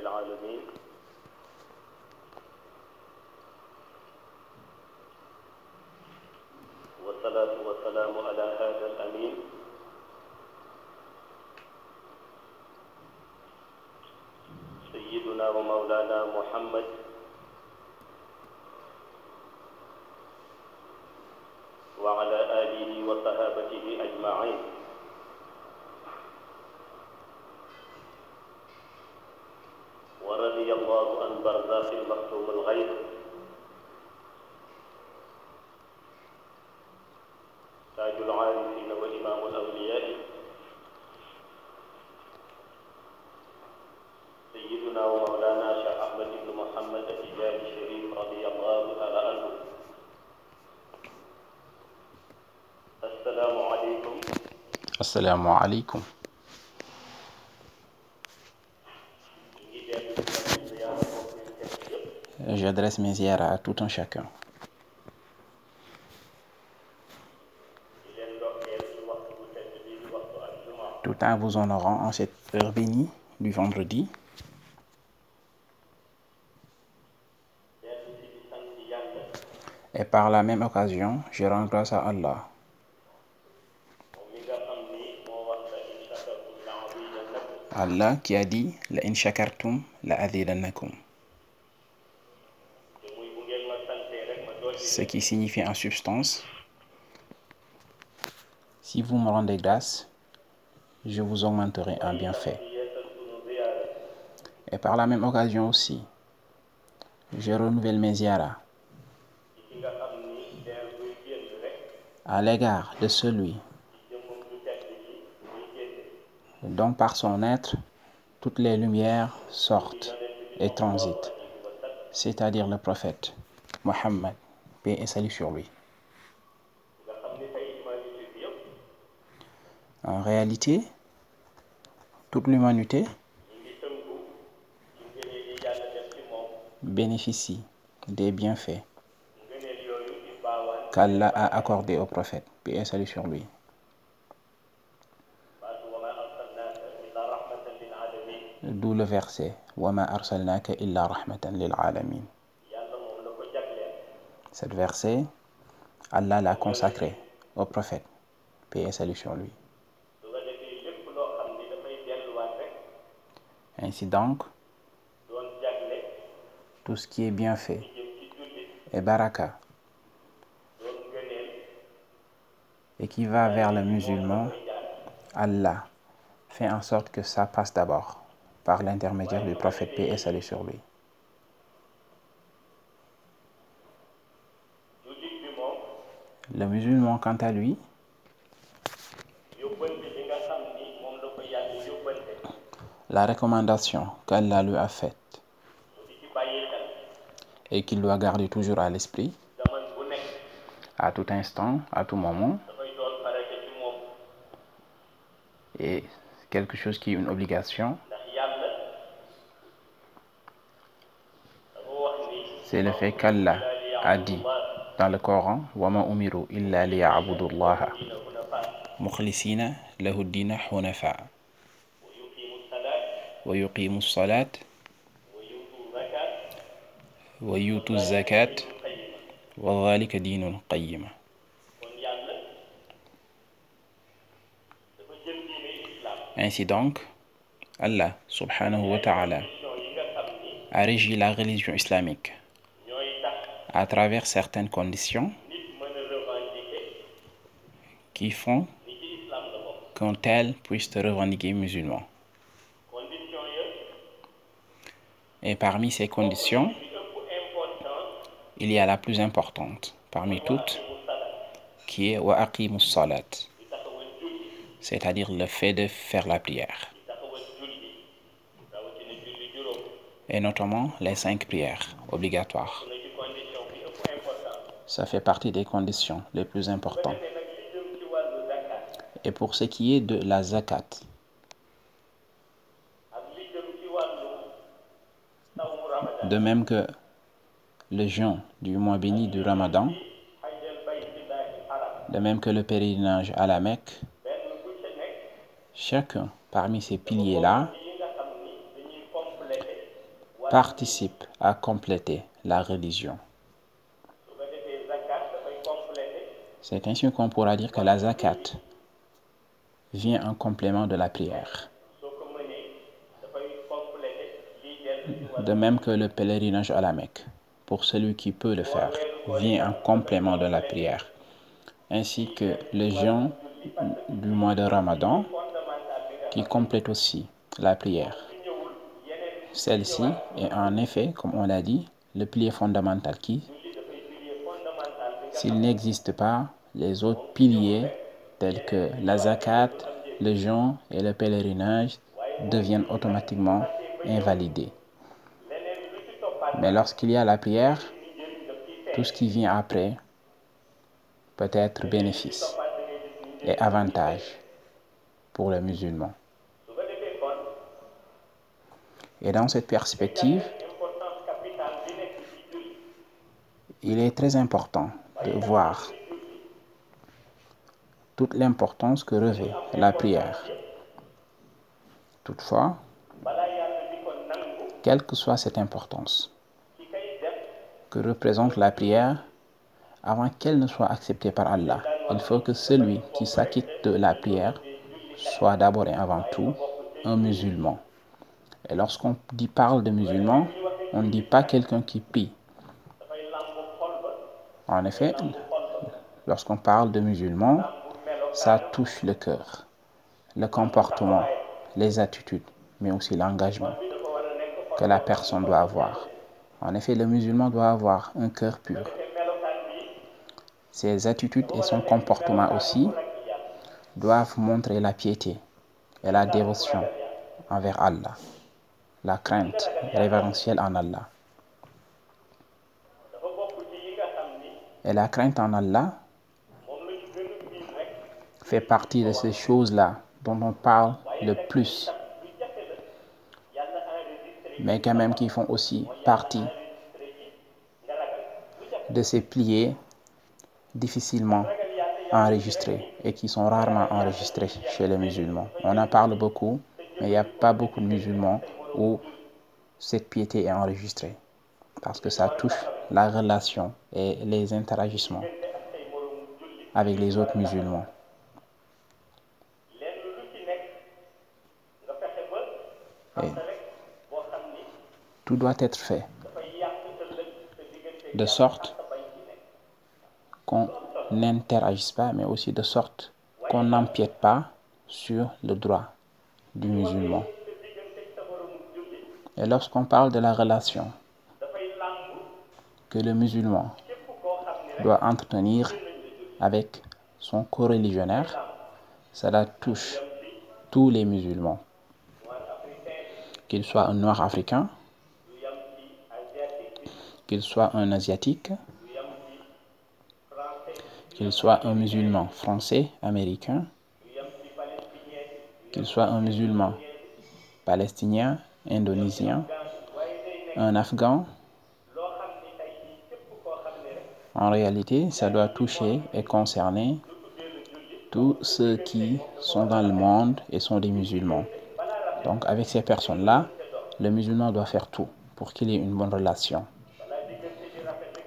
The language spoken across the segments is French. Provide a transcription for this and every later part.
العالمين. والصلاة والسلام على هذا الأمين. سيدنا ومولانا محمد المختوم الغيب. تاج العارفين وإمام الأولياء سيدنا ومولانا شيخ أحمد بن محمد التجاري الشريف رضي الله تعالى عنه. السلام عليكم. Assalamu alaikum. J'adresse mes ziyaras à tout un chacun, tout en vous honorant en cette heure bénie du vendredi. Et par la même occasion, je rends grâce à Allah, Allah qui a dit la in shakartum la azidannakum, ce qui signifie en substance si vous me rendez grâce, je vous augmenterai en bienfait. Et par la même occasion aussi, je renouvelle mes ziyaras à l'égard de celui dont par son être toutes les lumières sortent et transitent, c'est-à-dire le prophète Mohammed, paix et salut sur lui. En réalité, toute l'humanité bénéficie des bienfaits qu'Allah a accordés au prophète, paix et salut sur lui. baatu wa ma arsalnaaka illa rahmatan lil alamin Cet verset, Allah l'a consacré au prophète, paix et salut sur lui. Ainsi donc, tout ce qui est bien fait et baraka et qui va vers le musulman, Allah fait en sorte que ça passe d'abord par l'intermédiaire du prophète paix et sur lui. Le musulman, quant à lui, la recommandation qu'Allah lui a faite et qu'il doit garder toujours à l'esprit, à tout instant, à tout moment, et quelque chose qui est une obligation, c'est le fait qu'Allah a dit dans le Coran وما أمروا إلا ليعبدوا الله. مخلصين له الدين حنفاء. ويقيموا الصلاة. ويؤتوا الزكاة. وذلك دين القيمة Ainsi donc, Allah subhanahu wa ta'ala a régi la religion islamique. À travers certaines conditions qui font qu'un tel puisse te revendiquer musulman. Et parmi ces conditions, il y a la plus importante parmi toutes qui est wa aqimus salat, c'est-à-dire le fait de faire la prière, et notamment les cinq prières obligatoires. Ça fait partie des conditions les plus importantes. Et pour ce qui est de la zakat, de même que le jeûne du mois béni du Ramadan, de même que le pèlerinage à la Mecque, chacun parmi ces piliers-là participe à compléter la religion. C'est ainsi qu'on pourra dire que la zakat vient en complément de la prière. De même que le pèlerinage à la Mecque, pour celui qui peut le faire, vient en complément de la prière. Ainsi que le jeûne du mois de Ramadan, qui complète aussi la prière. Celle-ci est en effet, comme on l'a dit, le pilier fondamental qui, s'il n'existe pas, les autres piliers tels que la zakat, le jeûne et le pèlerinage deviennent automatiquement invalidés. Mais lorsqu'il y a la prière, tout ce qui vient après peut être bénéfice et avantage pour les musulmans. Et dans cette perspective, il est très important de voir toute l'importance que revêt la prière. Toutefois, quelle que soit cette importance que représente la prière, avant qu'elle ne soit acceptée par Allah, il faut que celui qui s'acquitte de la prière soit d'abord et avant tout un musulman. Et lorsqu'on dit parle de musulman, on ne dit pas quelqu'un qui ba En effet, lorsqu'on parle de musulman, ça touche le cœur, le comportement, les attitudes, mais aussi l'engagement que la personne doit avoir. En effet, le musulman doit avoir un cœur pur. Ses attitudes et son comportement aussi doivent montrer la piété et la dévotion envers Allah, la crainte révérentielle en Allah. Et la crainte en Allah fait partie de ces choses-là dont on parle le plus, mais quand même qui font aussi partie de ces piliers difficilement enregistrés et qui sont rarement enregistrés chez les musulmans. On en parle beaucoup, mais il n'y a pas beaucoup de musulmans où cette piété est enregistrée parce que ça touche la relation et les interagissements avec les autres musulmans. Tout doit être fait de sorte qu'on n'interagisse pas, mais aussi de sorte qu'on n'empiète pas sur le droit du musulman. Et lorsqu'on parle de la relation que le musulman doit entretenir avec son coreligionnaire, cela touche tous les musulmans, qu'il soit un noir africain, qu'il soit un asiatique, qu'il soit un musulman français, américain, qu'il soit un musulman palestinien, indonésien, un afghan. En réalité, ça doit toucher et concerner tous ceux qui sont dans le monde et sont des musulmans. Donc avec ces personnes-là, le musulman doit faire tout pour qu'il y ait une bonne relation.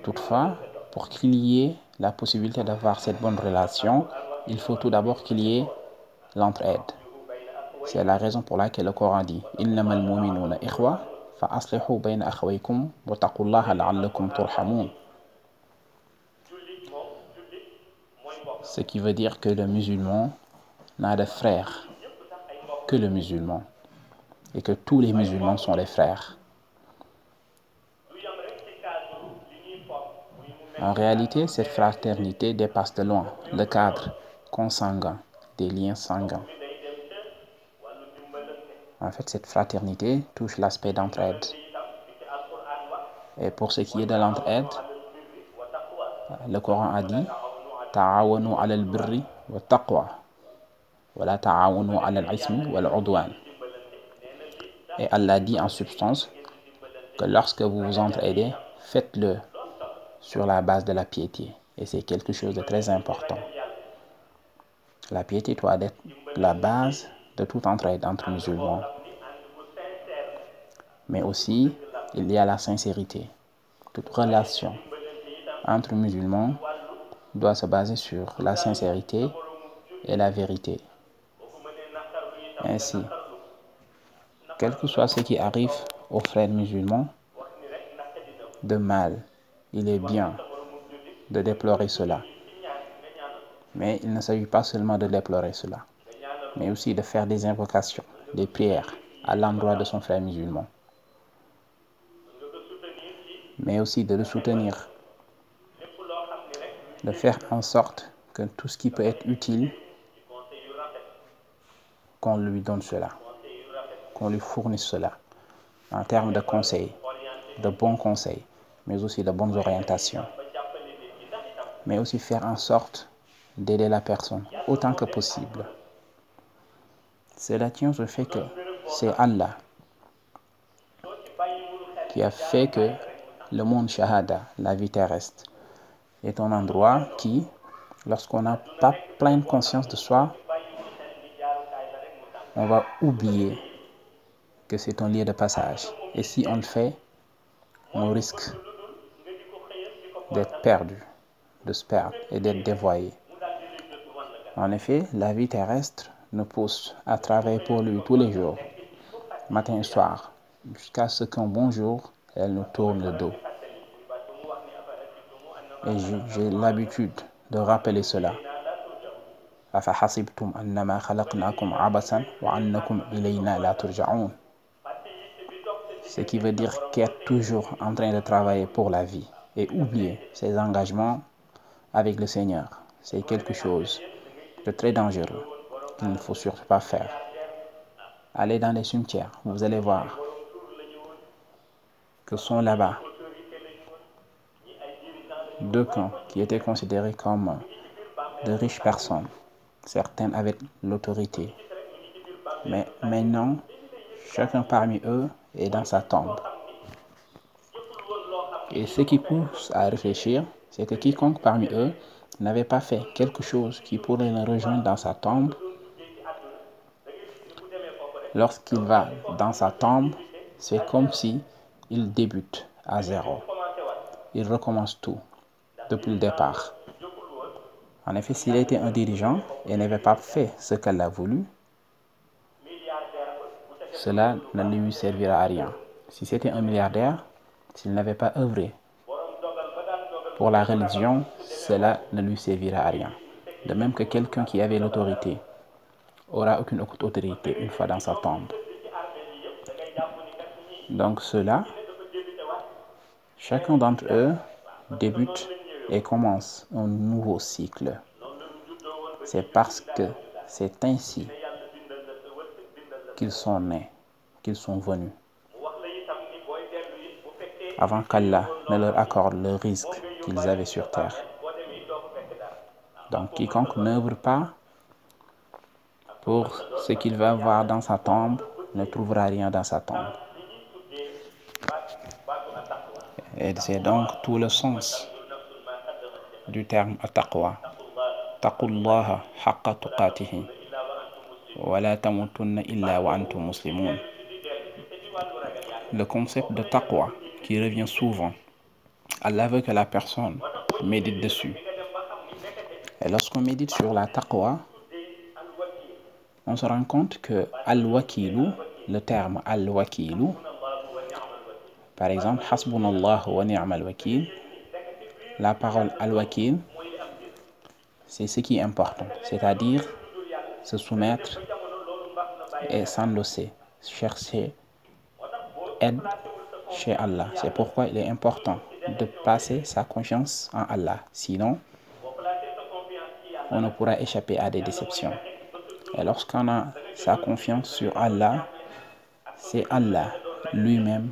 Toutefois, pour qu'il y ait la possibilité d'avoir cette bonne relation, il faut tout d'abord qu'il y ait l'entraide. C'est la raison pour laquelle le Coran dit Ce qui veut dire que le musulman n'a de frère que le musulman et que tous les musulmans sont les frères. En réalité, cette fraternité dépasse de loin le cadre consanguin des liens sanguins. En fait, cette fraternité touche l'aspect d'entraide. Et pour ce qui est de l'entraide, birri le Coran a dit Ta'awanu ala al-birri wa taqwa wa la ta'awanu ala al-ismi wa al-udwan. Et Allah dit en substance que lorsque vous vous entraidez, faites-le sur la base de la piété. Et c'est quelque chose de très important. La piété doit être la base de toute entraide entre musulmans. Mais aussi, il y a la sincérité. Toute relation entre musulmans doit se baser sur la sincérité et la vérité. Ainsi, quel que soit ce qui arrive aux frères musulmans de mal, il est bien de déplorer cela. Mais il ne s'agit pas seulement de déplorer cela, mais aussi de faire des invocations, des prières à l'endroit de son frère musulman. Mais aussi de le soutenir, de faire en sorte que tout ce qui peut être utile, qu'on lui donne cela, qu'on lui fournisse cela, en termes de conseils, de bons conseils, mais aussi de bonnes orientations. Mais aussi faire en sorte d'aider la personne autant que possible. Cela tient au fait que c'est Allah qui a fait que le monde shahada, la vie terrestre, est un endroit qui, lorsqu'on n'a pas pleine conscience de soi, on va oublier que c'est un lieu de passage. Et si on le fait, on risque d'être perdu, de se perdre et d'être dévoyé. En effet, la vie terrestre nous pousse à travailler pour lui tous les jours, matin et soir, jusqu'à ce qu'un bon jour, elle nous tourne le dos. Et j'ai l'habitude de rappeler cela. أفحسبتم أنما خلقناكم عبثا وأنكم إلينا لا ترجعون Ce qui veut dire qu'être toujours en train de travailler pour la vie et oublier ses engagements avec le Seigneur, c'est quelque chose de très dangereux qu'il ne faut surtout pas faire. Allez dans les cimetières, vous allez voir que sont là-bas deux camps qui étaient considérés comme de riches personnes. Certaines avaient l'autorité. Mais maintenant, chacun parmi eux est dans sa tombe. Et ce qui pousse à réfléchir, c'est que quiconque parmi eux n'avait pas fait quelque chose qui pourrait le rejoindre dans sa tombe, lorsqu'il va dans sa tombe, c'est comme si il débute à zéro. Il recommence tout depuis le départ. En effet, s'il était un dirigeant et n'avait pas fait ce qu'elle a voulu, cela ne lui servira à rien. Si c'était un milliardaire, s'il n'avait pas œuvré pour la religion, cela ne lui servira à rien. De même que quelqu'un qui avait l'autorité aura aucune autorité une fois dans sa tombe. Donc cela, chacun d'entre eux débute et commence un nouveau cycle. C'est parce que c'est ainsi qu'ils sont nés, qu'ils sont venus. Avant qu'Allah ne leur accorde le risque qu'ils avaient sur terre. Donc quiconque n'œuvre pas pour ce qu'il va voir dans sa tombe ne trouvera rien dans sa tombe. Et c'est donc tout le sens du terme taqwa. Taqullaha haqqa tuqatihi. Le concept de taqwa qui revient souvent. Allah veut que la personne médite dessus. Et lorsqu'on médite sur la taqwa, on se rend compte que al-wakilu, le terme al-wakilu, par exemple, hasbunallah wa ni'mal la parole al-wakil, c'est ce qui est important, c'est-à-dire se soumettre et s'endosser, chercher aide chez Allah. C'est pourquoi il est important de passer sa confiance en Allah. Sinon, on ne pourra échapper à des déceptions. Et lorsqu'on a sa confiance sur Allah, c'est Allah lui-même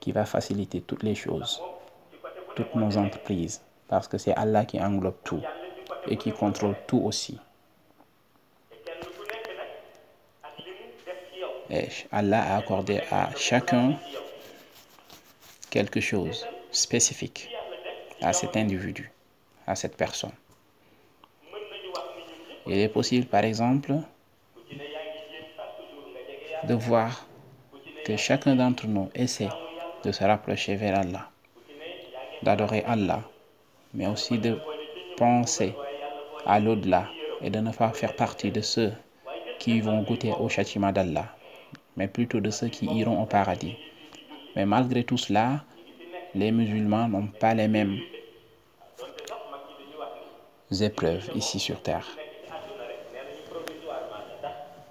qui va faciliter toutes les choses, toutes nos entreprises, parce que c'est Allah qui englobe tout et qui contrôle tout aussi. Allah a accordé à chacun quelque chose spécifique à cet individu, à cette personne. Il est possible, par exemple, de voir que chacun d'entre nous essaie de se rapprocher vers Allah, d'adorer Allah, mais aussi de penser à l'au-delà et de ne pas faire partie de ceux qui vont goûter au châtiment d'Allah, mais plutôt de ceux qui iront au paradis. Mais malgré tout cela, les musulmans n'ont pas les mêmes épreuves ici sur terre.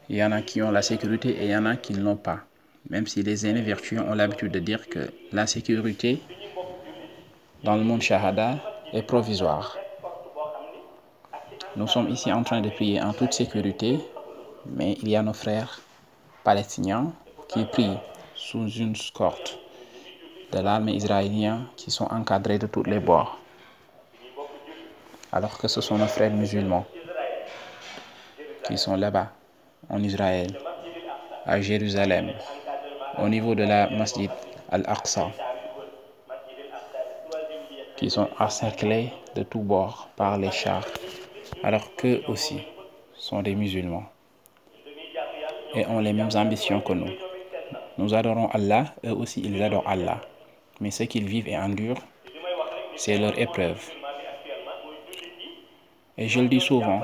Il y en a qui ont la sécurité et il y en a qui ne l'ont pas. Même si les aînés vertueux ont l'habitude de dire que la sécurité dans le monde shahada est provisoire. Nous sommes ici en train de prier en toute sécurité, mais il y a nos frères palestiniens qui prient sous une escorte de l'armée israélienne qui sont encadrés de tous les bords, alors que ce sont nos frères musulmans qui sont là-bas, en Israël, à Jérusalem, au niveau de la Masjid al-Aqsa, qui sont encerclés de tous bords par les chars, alors qu'eux aussi sont des musulmans et ont les mêmes ambitions que nous. Nous adorons Allah, eux aussi ils adorent Allah. Mais ce qu'ils vivent et endurent, c'est leur épreuve. Et je le dis souvent,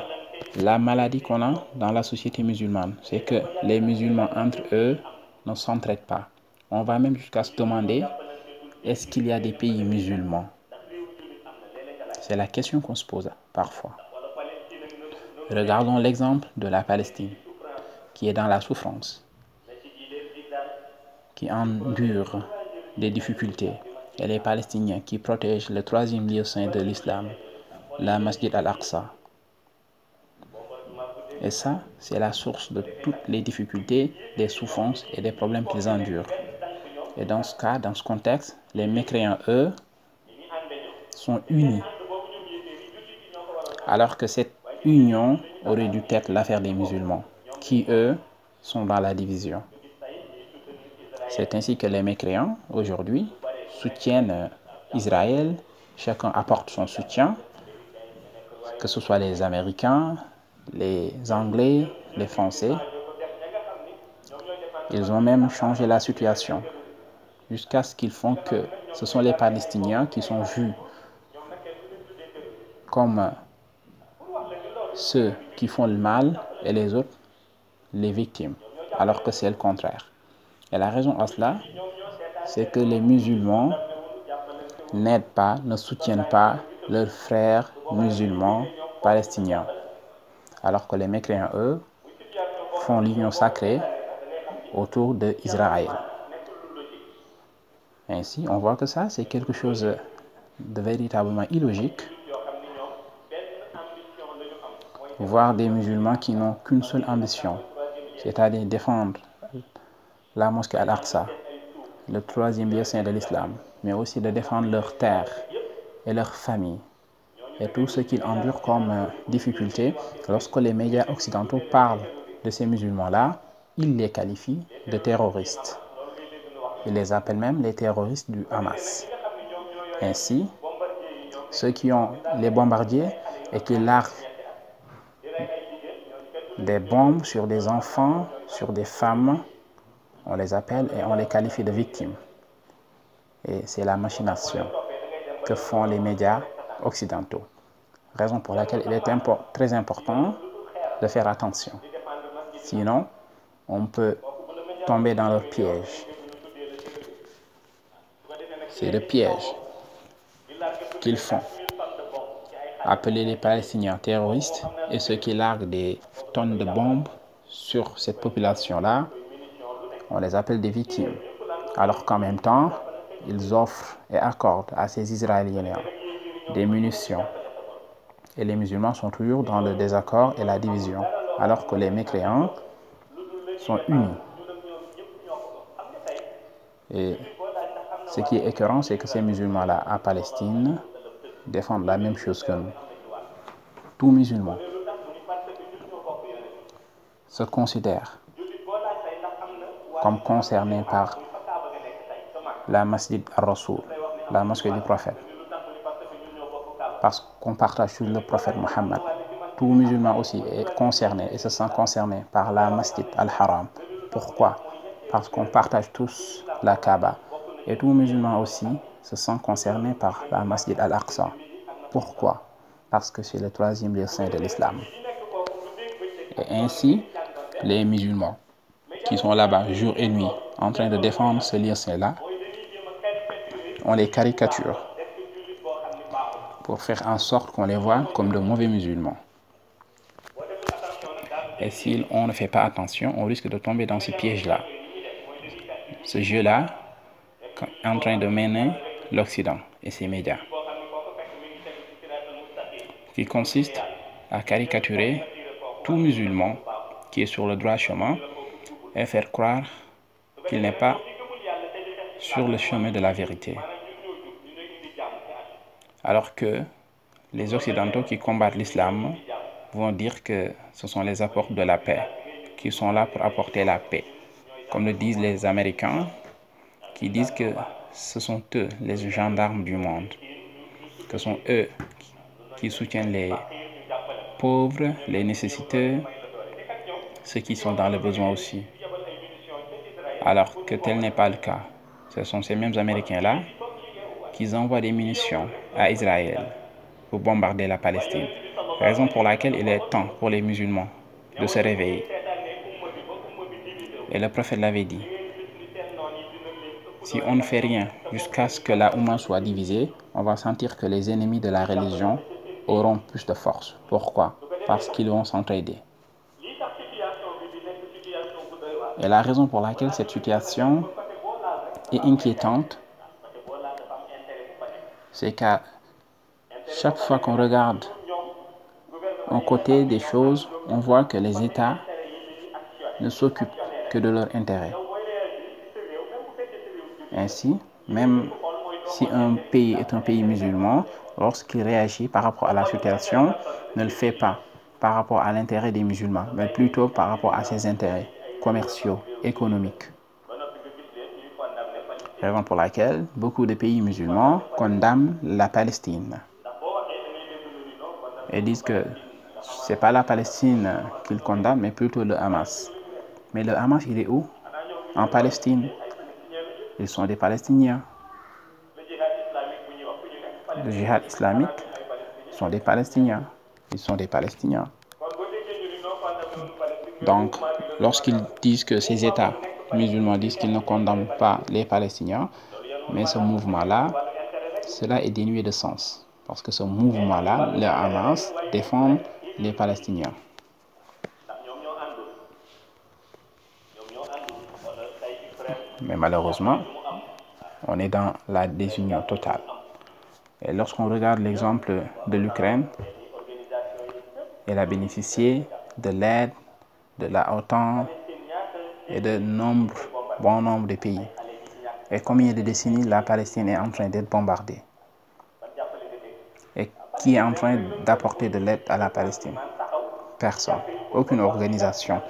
la maladie qu'on a dans la société musulmane, c'est que les musulmans entre eux ne s'entraident pas. On va même jusqu'à se demander, est-ce qu'il y a des pays musulmans? C'est la question qu'on se pose parfois. Regardons l'exemple de la Palestine, qui est dans la souffrance, qui endure des difficultés, et les Palestiniens qui protègent le troisième lieu saint de l'islam, la Masjid al-Aqsa. Et ça, c'est la source de toutes les difficultés, des souffrances et des problèmes qu'ils endurent. Et dans ce cas, dans ce contexte, les mécréants, eux, sont unis. Alors que cette union aurait dû être l'affaire des musulmans, qui, eux, sont dans la division. C'est ainsi que les mécréants, aujourd'hui, soutiennent Israël, chacun apporte son soutien, que ce soit les Américains, les Anglais, les Français. Ils ont même changé la situation jusqu'à ce qu'ils font que ce sont les Palestiniens qui sont vus comme ceux qui font le mal et les autres les victimes, alors que c'est le contraire. Et la raison à cela, c'est que les musulmans n'aident pas, ne soutiennent pas leurs frères musulmans palestiniens, alors que les mécréants, eux, font l'union sacrée autour d'Israël. Ainsi, on voit que ça, c'est quelque chose de véritablement illogique. Voir des musulmans qui n'ont qu'une seule ambition, c'est-à-dire défendre la mosquée Al-Aqsa, le troisième lieu saint de l'islam, mais aussi de défendre leur terre et leur famille et tout ce qu'ils endurent comme difficulté. Lorsque les médias occidentaux parlent de ces musulmans-là, ils les qualifient de terroristes. Ils les appellent même les terroristes du Hamas. Ainsi, ceux qui ont les bombardiers et qui larguent des bombes sur des enfants, sur des femmes, on les appelle et on les qualifie de victimes. Et c'est la machination que font les médias occidentaux. Raison pour laquelle il est très important de faire attention. Sinon, on peut tomber dans leur piège. C'est le piège qu'ils font. Appeler les Palestiniens terroristes et ceux qui larguent des tonnes de bombes sur cette population-là, on les appelle des victimes. Alors qu'en même temps, ils offrent et accordent à ces Israéliens des munitions. Et les musulmans sont toujours dans le désaccord et la division, alors que les mécréants sont unis. Et ce qui est écœurant, c'est que ces musulmans-là à Palestine défendent la même chose que nous. Tout musulman se considère comme concerné par la masjid al-Rasoul, la mosquée du prophète. Parce qu'on partage le prophète Mohammed. Tout musulman aussi est concerné et se sent concerné par la masjid al-Haram. Pourquoi? Parce qu'on partage tous la Kaaba Et tout musulman aussi se sent concerné par la Masjid al-Aqsa. Pourquoi? Parce que c'est le troisième lieu saint de l'islam. Et ainsi, les musulmans qui sont là-bas jour et nuit en train de défendre ce lieu saint-là, on les caricature pour faire en sorte qu'on les voit comme de mauvais musulmans. Et si on ne fait pas attention, on risque de tomber dans ce piège-là. Ce jeu-là en train de mener l'Occident et ses médias, qui consiste à caricaturer tout musulman qui est sur le droit chemin et faire croire qu'il n'est pas sur le chemin de la vérité. Alors que les Occidentaux qui combattent l'islam vont dire que ce sont les apports de la paix, qui sont là pour apporter la paix. Comme le disent les Américains, qui disent que ce sont eux les gendarmes du monde, ce sont eux qui soutiennent les pauvres, les nécessiteux, ceux qui sont dans le besoin aussi. Alors que tel n'est pas le cas. Ce sont ces mêmes Américains-là qui envoient des munitions à Israël pour bombarder la Palestine. Raison pour laquelle il est temps pour les musulmans de se réveiller. Et le prophète l'avait dit. Si on ne fait rien jusqu'à ce que la Oumma soit divisée, on va sentir que les ennemis de la religion auront plus de force. Pourquoi? Parce qu'ils vont s'entraider. Et la raison pour laquelle cette situation est inquiétante, c'est qu'à chaque fois qu'on regarde un côté des choses, on voit que les États ne s'occupent que de leur intérêt. Ainsi, même si un pays est un pays musulman, lorsqu'il réagit par rapport à la situation, ne le fait pas par rapport à l'intérêt des musulmans, mais plutôt par rapport à ses intérêts commerciaux, économiques. Raison pour laquelle beaucoup de pays musulmans condamnent la Palestine et disent que ce n'est pas la Palestine qu'ils condamnent, mais plutôt le Hamas. Mais le Hamas, il est où? En Palestine. Ils sont des Palestiniens. Le djihad islamique sont des Palestiniens. Ils sont des Palestiniens. Donc, lorsqu'ils disent que ces États musulmans disent qu'ils ne condamnent pas les Palestiniens, mais ce mouvement-là, cela est dénué de sens. Parce que ce mouvement-là, le Hamas, défend les Palestiniens. Mais malheureusement, on est dans la désunion totale. Et lorsqu'on regarde l'exemple de l'Ukraine, elle a bénéficié de l'aide de la OTAN et de nombre, bon nombre de pays. Et combien de décennies la Palestine est en train d'être bombardée Et qui est en train d'apporter de l'aide à la Palestine? Personne. Aucune organisation.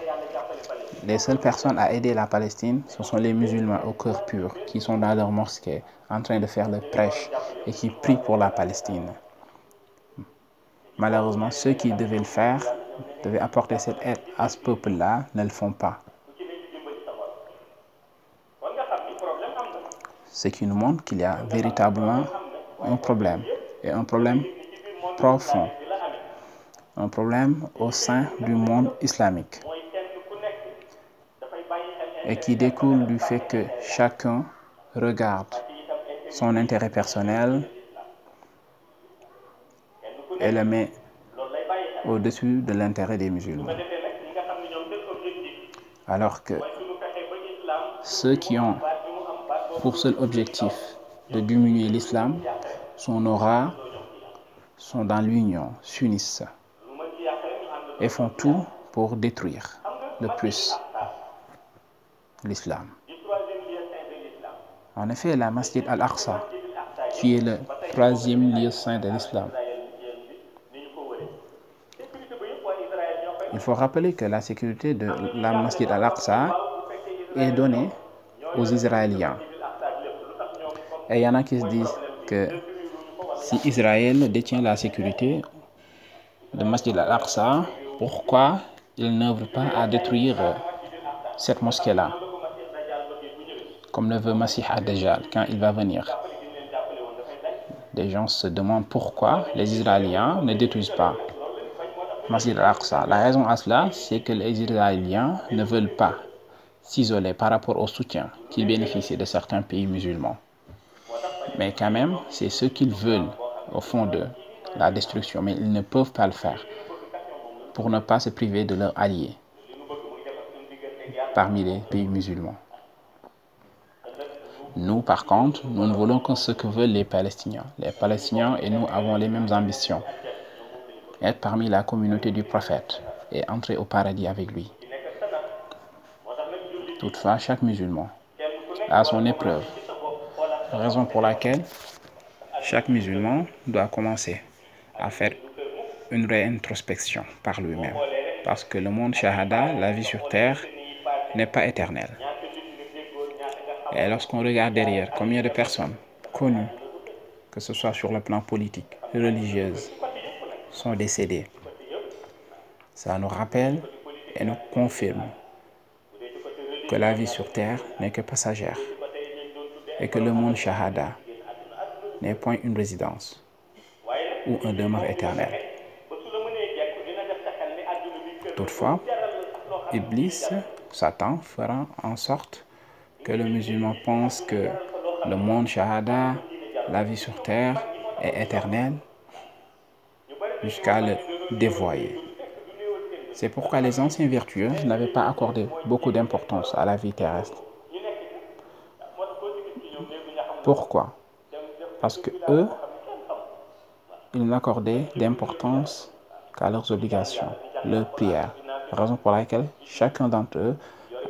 Les seules personnes à aider la Palestine, ce sont les musulmans au cœur pur qui sont dans leur mosquée en train de faire le prêche et qui prient pour la Palestine. Malheureusement, ceux qui devaient le faire, devaient apporter cette aide à ce peuple-là, ne le font pas. Ce qui nous montre qu'il y a véritablement un problème, et un problème profond, un problème au sein du monde islamique, et qui découle du fait que chacun regarde son intérêt personnel et le met au-dessus de l'intérêt des musulmans. Alors que ceux qui ont pour seul objectif de diminuer l'islam, son aura, sont dans l'union, s'unissent et font tout pour détruire le plus l'islam. En effet, la Masjid al-Aqsa, qui est le troisième lieu saint de l'islam, il faut rappeler que la sécurité de la Masjid al-Aqsa est donnée aux Israéliens. Et il y en a qui se disent que si Israël détient la sécurité de Masjid al-Aqsa, pourquoi il n'œuvre pas à détruire cette mosquée-là? Comme le veut Masih ad-Dajjal quand il va venir. Des gens se demandent pourquoi les Israéliens ne détruisent pas Masjid al-Aqsa. La raison à cela, c'est que les Israéliens ne veulent pas s'isoler par rapport au soutien qu'ils bénéficient de certains pays musulmans. Mais quand même, c'est ce qu'ils veulent au fond de la destruction, mais ils ne peuvent pas le faire pour ne pas se priver de leurs alliés parmi les pays musulmans. Nous, par contre, nous ne voulons que ce que veulent les Palestiniens. Les Palestiniens et nous avons les mêmes ambitions. Être parmi la communauté du prophète et entrer au paradis avec lui. Toutefois, chaque musulman a son épreuve, raison pour laquelle chaque musulman doit commencer à faire une réintrospection par lui-même. Parce que le monde shahada, la vie sur terre, n'est pas éternelle. Et lorsqu'on regarde derrière, combien de personnes connues, que ce soit sur le plan politique, religieuses, sont décédées, ça nous rappelle et nous confirme que la vie sur terre n'est que passagère et que le monde shahada n'est point une résidence ou un demeure éternel. Toutefois, Iblis, Satan, fera en sorte que le musulman pense que le monde shahada, la vie sur terre, est éternelle jusqu'à le dévoyer. C'est pourquoi les anciens vertueux n'avaient pas accordé beaucoup d'importance à la vie terrestre. Pourquoi? Parce que eux, ils n'accordaient d'importance qu'à leurs obligations, leurs prières. Raison pour laquelle chacun d'entre eux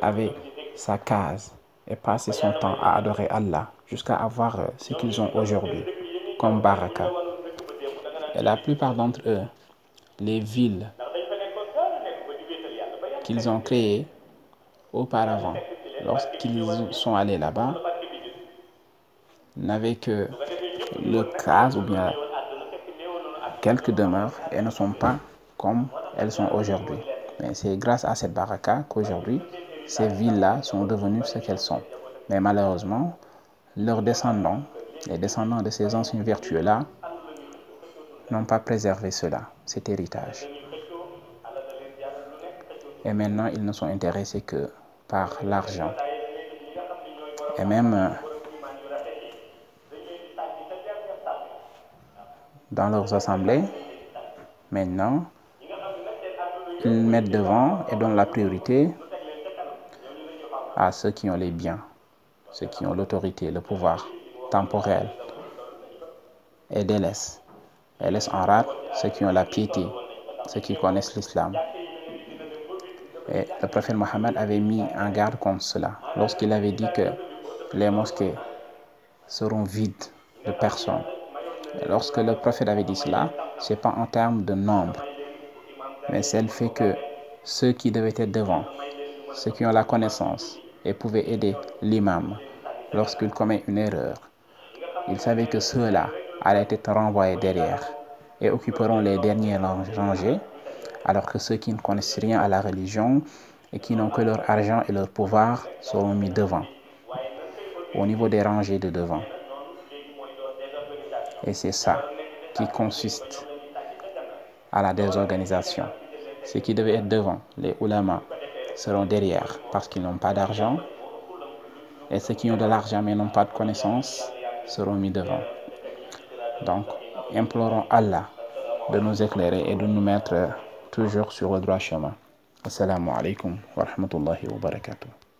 avait sa case et passait son temps à adorer Allah jusqu'à avoir ce qu'ils ont aujourd'hui, comme Baraka. Et la plupart d'entre eux, les villes qu'ils ont créées auparavant, lorsqu'ils sont allés là-bas, n'avaient que le cas ou bien quelques demeures et ne sont pas comme elles sont aujourd'hui. Mais c'est grâce à cette baraka qu'aujourd'hui, ces villes-là sont devenues ce qu'elles sont. Mais malheureusement, leurs descendants, les descendants de ces anciens vertueux-là, n'ont pas préservé cela, cet héritage. Et maintenant, ils ne sont intéressés que par l'argent. Et même dans leurs assemblées, maintenant, ils mettent devant et donnent la priorité à ceux qui ont les biens, ceux qui ont l'autorité, le pouvoir temporel, et délaissent, et laissent en rate ceux qui ont la piété, ceux qui connaissent l'islam. Et le prophète Mohammed avait mis en garde contre cela lorsqu'il avait dit que les mosquées seront vides de personnes. Et lorsque le prophète avait dit cela, ce n'est pas en termes de nombre, mais c'est le fait que ceux qui devaient être devant, ceux qui ont la connaissance et pouvaient aider l'imam lorsqu'il commet une erreur, ils savaient que ceux-là allaient être renvoyés derrière et occuperont les dernières rangées, alors que ceux qui ne connaissent rien à la religion et qui n'ont que leur argent et leur pouvoir seront mis devant, au niveau des rangées de devant. Et c'est ça qui consiste à la désorganisation. Ceux qui devaient être devant, les ulama, seront derrière parce qu'ils n'ont pas d'argent. Et ceux qui ont de l'argent mais n'ont pas de connaissances seront mis devant. Donc, implorons Allah de nous éclairer et de nous mettre toujours sur le droit chemin. Assalamu alaikum wa rahmatullahi wa barakatuh.